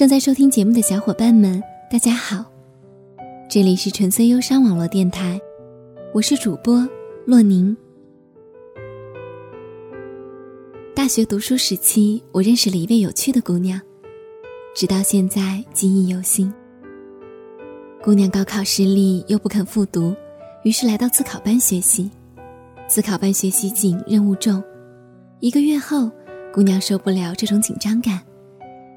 正在收听节目的小伙伴们，大家好，这里是纯粹忧伤网络电台，我是主播洛宁。大学读书时期，我认识了一位有趣的姑娘，直到现在记忆犹新。姑娘高考失利又不肯复读，于是来到自考班学习。自考班学习紧，任务重，一个月后，姑娘受不了这种紧张感。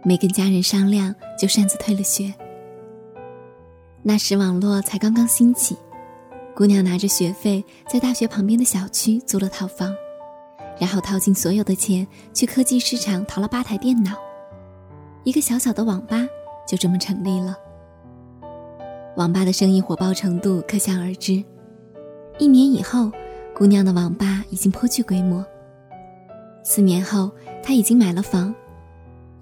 没跟家人商量，就擅自退了学。那时网络才刚刚兴起，姑娘拿着学费在大学旁边的小区租了套房，然后掏尽所有的钱去科技市场淘了八台电脑，一个小小的网吧就这么成立了。网吧的生意火爆程度可想而知。一年以后，姑娘的网吧已经颇具规模。四年后，她已经买了房。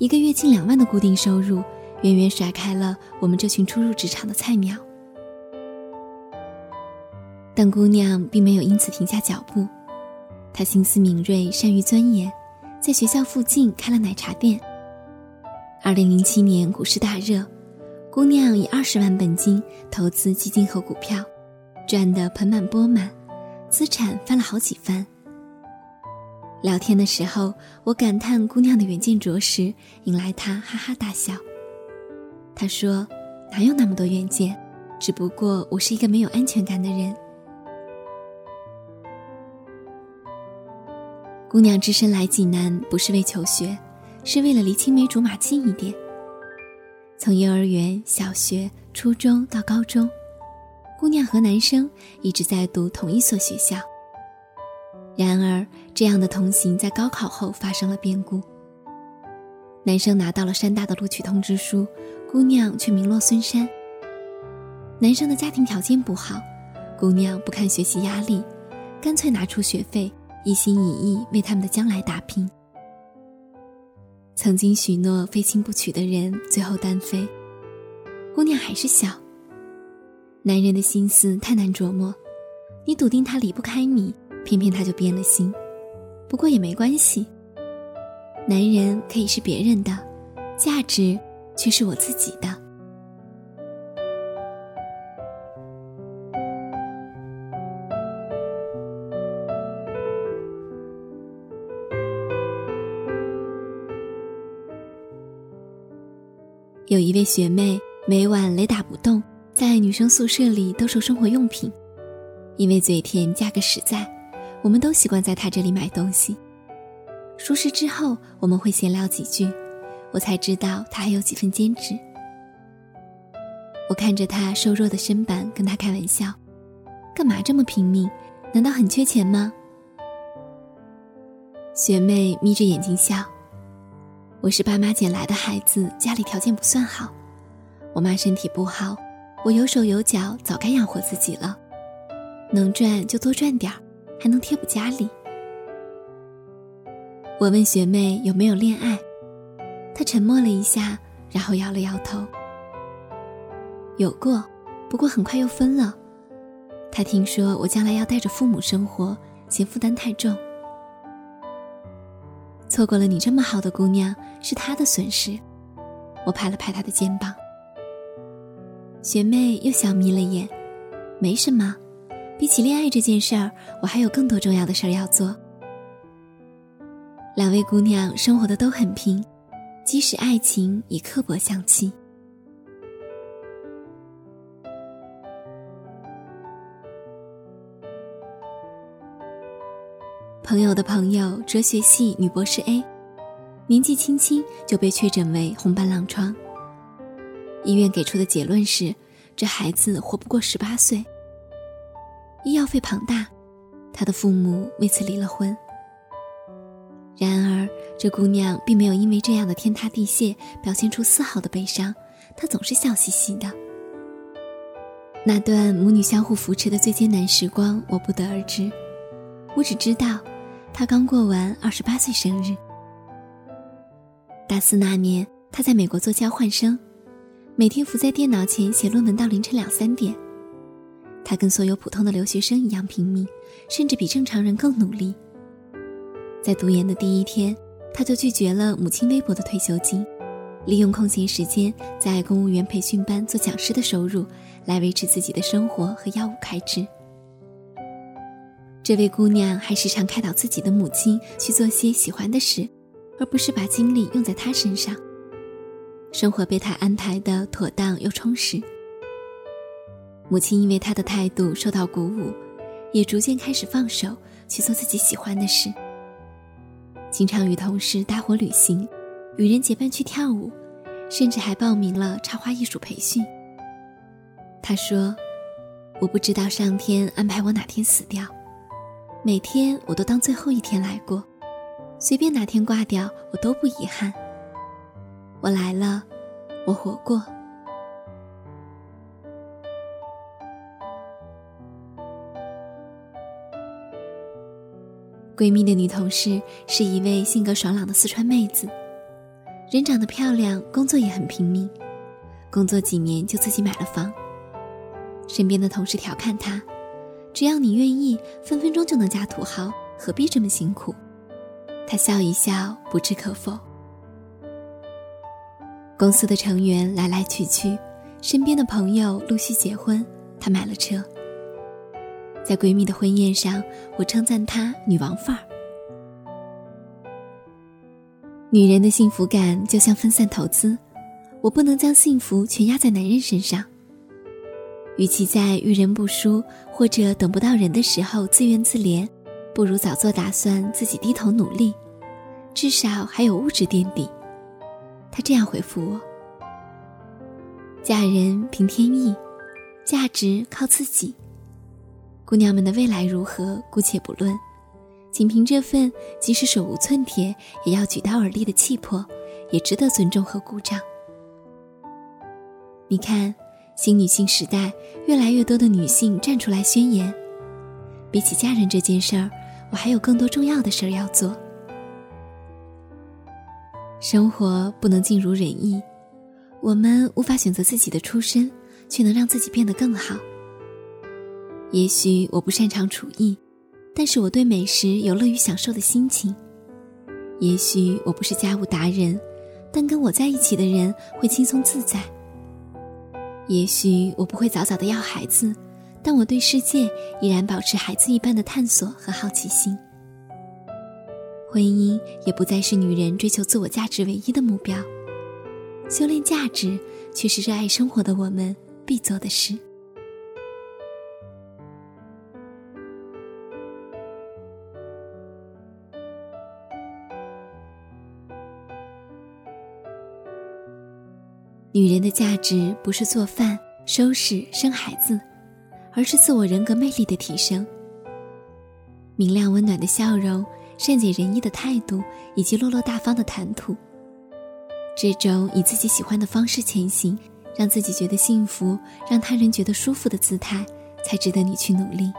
一个月近两万的固定收入，远远甩开了我们这群初入职场的菜鸟。但姑娘并没有因此停下脚步，她心思敏锐，善于钻研，在学校附近开了奶茶店。二零零七年股市大热，姑娘以二十万本金投资基金和股票，赚得盆满钵满，资产翻了好几番。聊天的时候，我感叹姑娘的远见卓识，引来她哈哈大笑。她说：“哪有那么多远见？只不过我是一个没有安全感的人。”姑娘只身来济南，不是为求学，是为了离青梅竹马近一点。从幼儿园、小学、初中到高中，姑娘和男生一直在读同一所学校。然而，这样的同行在高考后发生了变故。男生拿到了山大的录取通知书，姑娘却名落孙山。男生的家庭条件不好，姑娘不堪学习压力，干脆拿出学费，一心一意为他们的将来打拼。曾经许诺非亲不娶的人，最后单飞。姑娘还是小，男人的心思太难琢磨，你笃定他离不开你。偏偏他就变了心，不过也没关系。男人可以是别人的，价值却是我自己的。有一位学妹，每晚雷打不动，在女生宿舍里兜售生活用品，因为嘴甜，价格实在。我们都习惯在他这里买东西。熟识之后，我们会闲聊几句，我才知道他还有几分兼职。我看着他瘦弱的身板，跟他开玩笑：“干嘛这么拼命？难道很缺钱吗？”学妹眯着眼睛笑：“我是爸妈捡来的孩子，家里条件不算好。我妈身体不好，我有手有脚，早该养活自己了。能赚就多赚点儿。”还能贴补家里。我问学妹有没有恋爱，她沉默了一下，然后摇了摇头。有过，不过很快又分了。她听说我将来要带着父母生活，嫌负担太重。错过了你这么好的姑娘，是她的损失。我拍了拍她的肩膀。学妹又笑眯了眼，没什么。比起恋爱这件事儿，我还有更多重要的事儿要做。两位姑娘生活的都很拼，即使爱情也刻薄相欺。朋友的朋友，哲学系女博士 A，年纪轻轻就被确诊为红斑狼疮。医院给出的结论是，这孩子活不过十八岁。医药费庞大，他的父母为此离了婚。然而，这姑娘并没有因为这样的天塌地陷表现出丝毫的悲伤，她总是笑嘻嘻的。那段母女相互扶持的最艰难时光，我不得而知。我只知道，她刚过完二十八岁生日。大四那年，她在美国做交换生，每天伏在电脑前写论文到凌晨两三点。他跟所有普通的留学生一样拼命，甚至比正常人更努力。在读研的第一天，他就拒绝了母亲微薄的退休金，利用空闲时间在公务员培训班做讲师的收入，来维持自己的生活和药物开支。这位姑娘还时常开导自己的母亲去做些喜欢的事，而不是把精力用在她身上。生活被她安排的妥当又充实。母亲因为他的态度受到鼓舞，也逐渐开始放手去做自己喜欢的事。经常与同事搭伙旅行，与人结伴去跳舞，甚至还报名了插花艺术培训。他说：“我不知道上天安排我哪天死掉，每天我都当最后一天来过，随便哪天挂掉我都不遗憾。我来了，我活过。”闺蜜的女同事是一位性格爽朗的四川妹子，人长得漂亮，工作也很拼命，工作几年就自己买了房。身边的同事调侃她：“只要你愿意，分分钟就能嫁土豪，何必这么辛苦？”她笑一笑，不置可否。公司的成员来来去去，身边的朋友陆续结婚，她买了车。在闺蜜的婚宴上，我称赞她女王范儿。女人的幸福感就像分散投资，我不能将幸福全压在男人身上。与其在遇人不淑或者等不到人的时候自怨自怜，不如早做打算，自己低头努力，至少还有物质垫底。她这样回复我：“嫁人凭天意，价值靠自己。”姑娘们的未来如何，姑且不论，仅凭这份即使手无寸铁也要举刀而立的气魄，也值得尊重和鼓掌。你看，新女性时代，越来越多的女性站出来宣言：比起嫁人这件事儿，我还有更多重要的事儿要做。生活不能尽如人意，我们无法选择自己的出身，却能让自己变得更好。也许我不擅长厨艺，但是我对美食有乐于享受的心情。也许我不是家务达人，但跟我在一起的人会轻松自在。也许我不会早早的要孩子，但我对世界依然保持孩子一般的探索和好奇心。婚姻也不再是女人追求自我价值唯一的目标，修炼价值却是热爱生活的我们必做的事。女人的价值不是做饭、收拾、生孩子，而是自我人格魅力的提升。明亮温暖的笑容、善解人意的态度以及落落大方的谈吐，这种以自己喜欢的方式前行，让自己觉得幸福、让他人觉得舒服的姿态，才值得你去努力。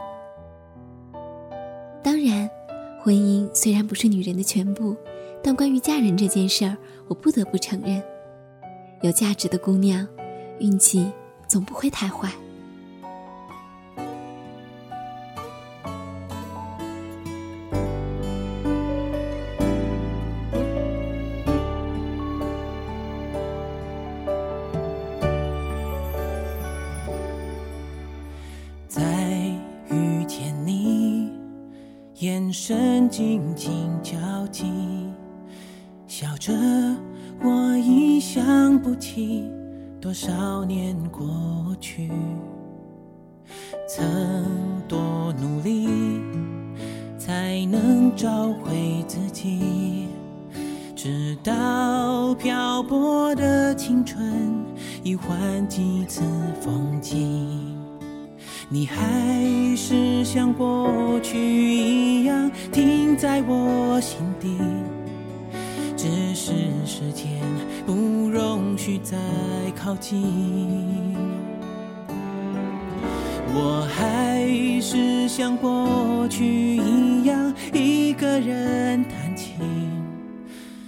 当然，婚姻虽然不是女人的全部，但关于嫁人这件事儿，我不得不承认。有价值的姑娘，运气总不会太坏。再遇见你，眼神紧紧交集，笑着。我已想不起多少年过去，曾多努力才能找回自己，直到漂泊的青春已换几次风景，你还是像过去一样停在我心底。时间不容许再靠近，我还是像过去一样一个人弹琴。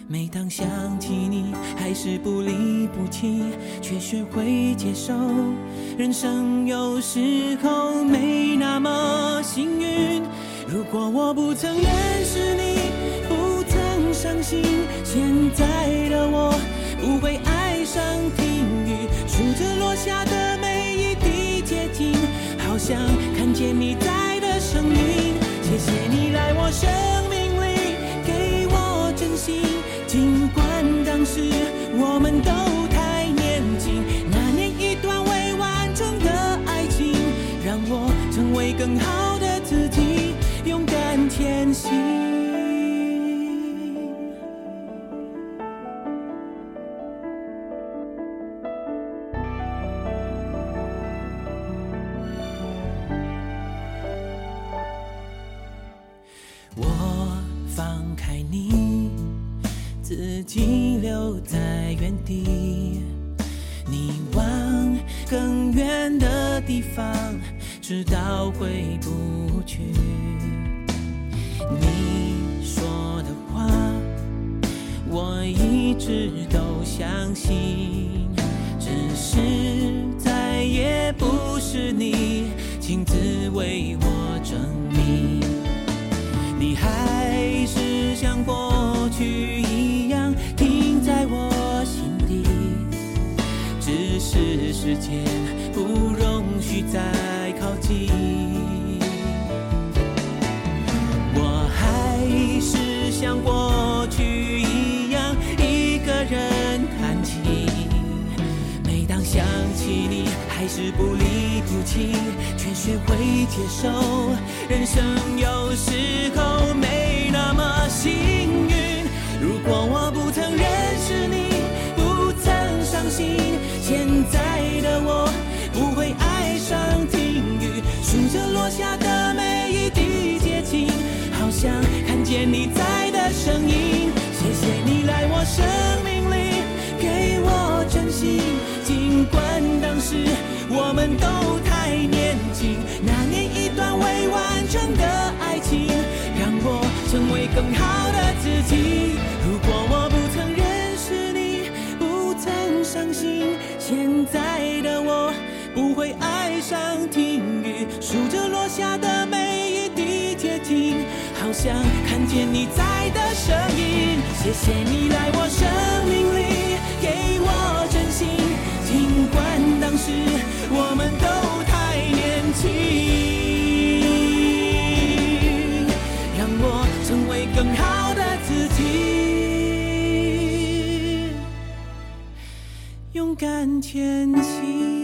每当想起你，还是不离不弃，却学会接受。人生有时候没那么幸运，如果我不曾认识你。相信，现在的我不会爱上听雨，数着落下的每一滴结晶，好像看见你在的声音。谢谢你来我生命里，给我真心，尽管当时我们都太年轻。那年一段未完成的爱情，让我成为更好爱你，自己留在原地。你往更远的地方，直到回不去。你说的话，我一直都相信，只是再也不是你亲自为我证像过去一样停在我心底，只是时间是不离不弃，却学会接受。人生有时候没那么幸运。如果我不曾认识你，不曾伤心，现在的我不会爱上听雨，数着落下的每一滴结晶，好像看见你在的声音。谢谢你来我生命里，给我真心，管当时我们都太年轻。那年一段未完成的爱情，让我成为更好的自己。如果我不曾认识你，不曾伤心，现在的我不会爱上听雨，数着落下的每一滴结晶，好像看见你在的声音。谢谢你来我生命里，是我们都太年轻让我成为更好的自己。勇敢前行。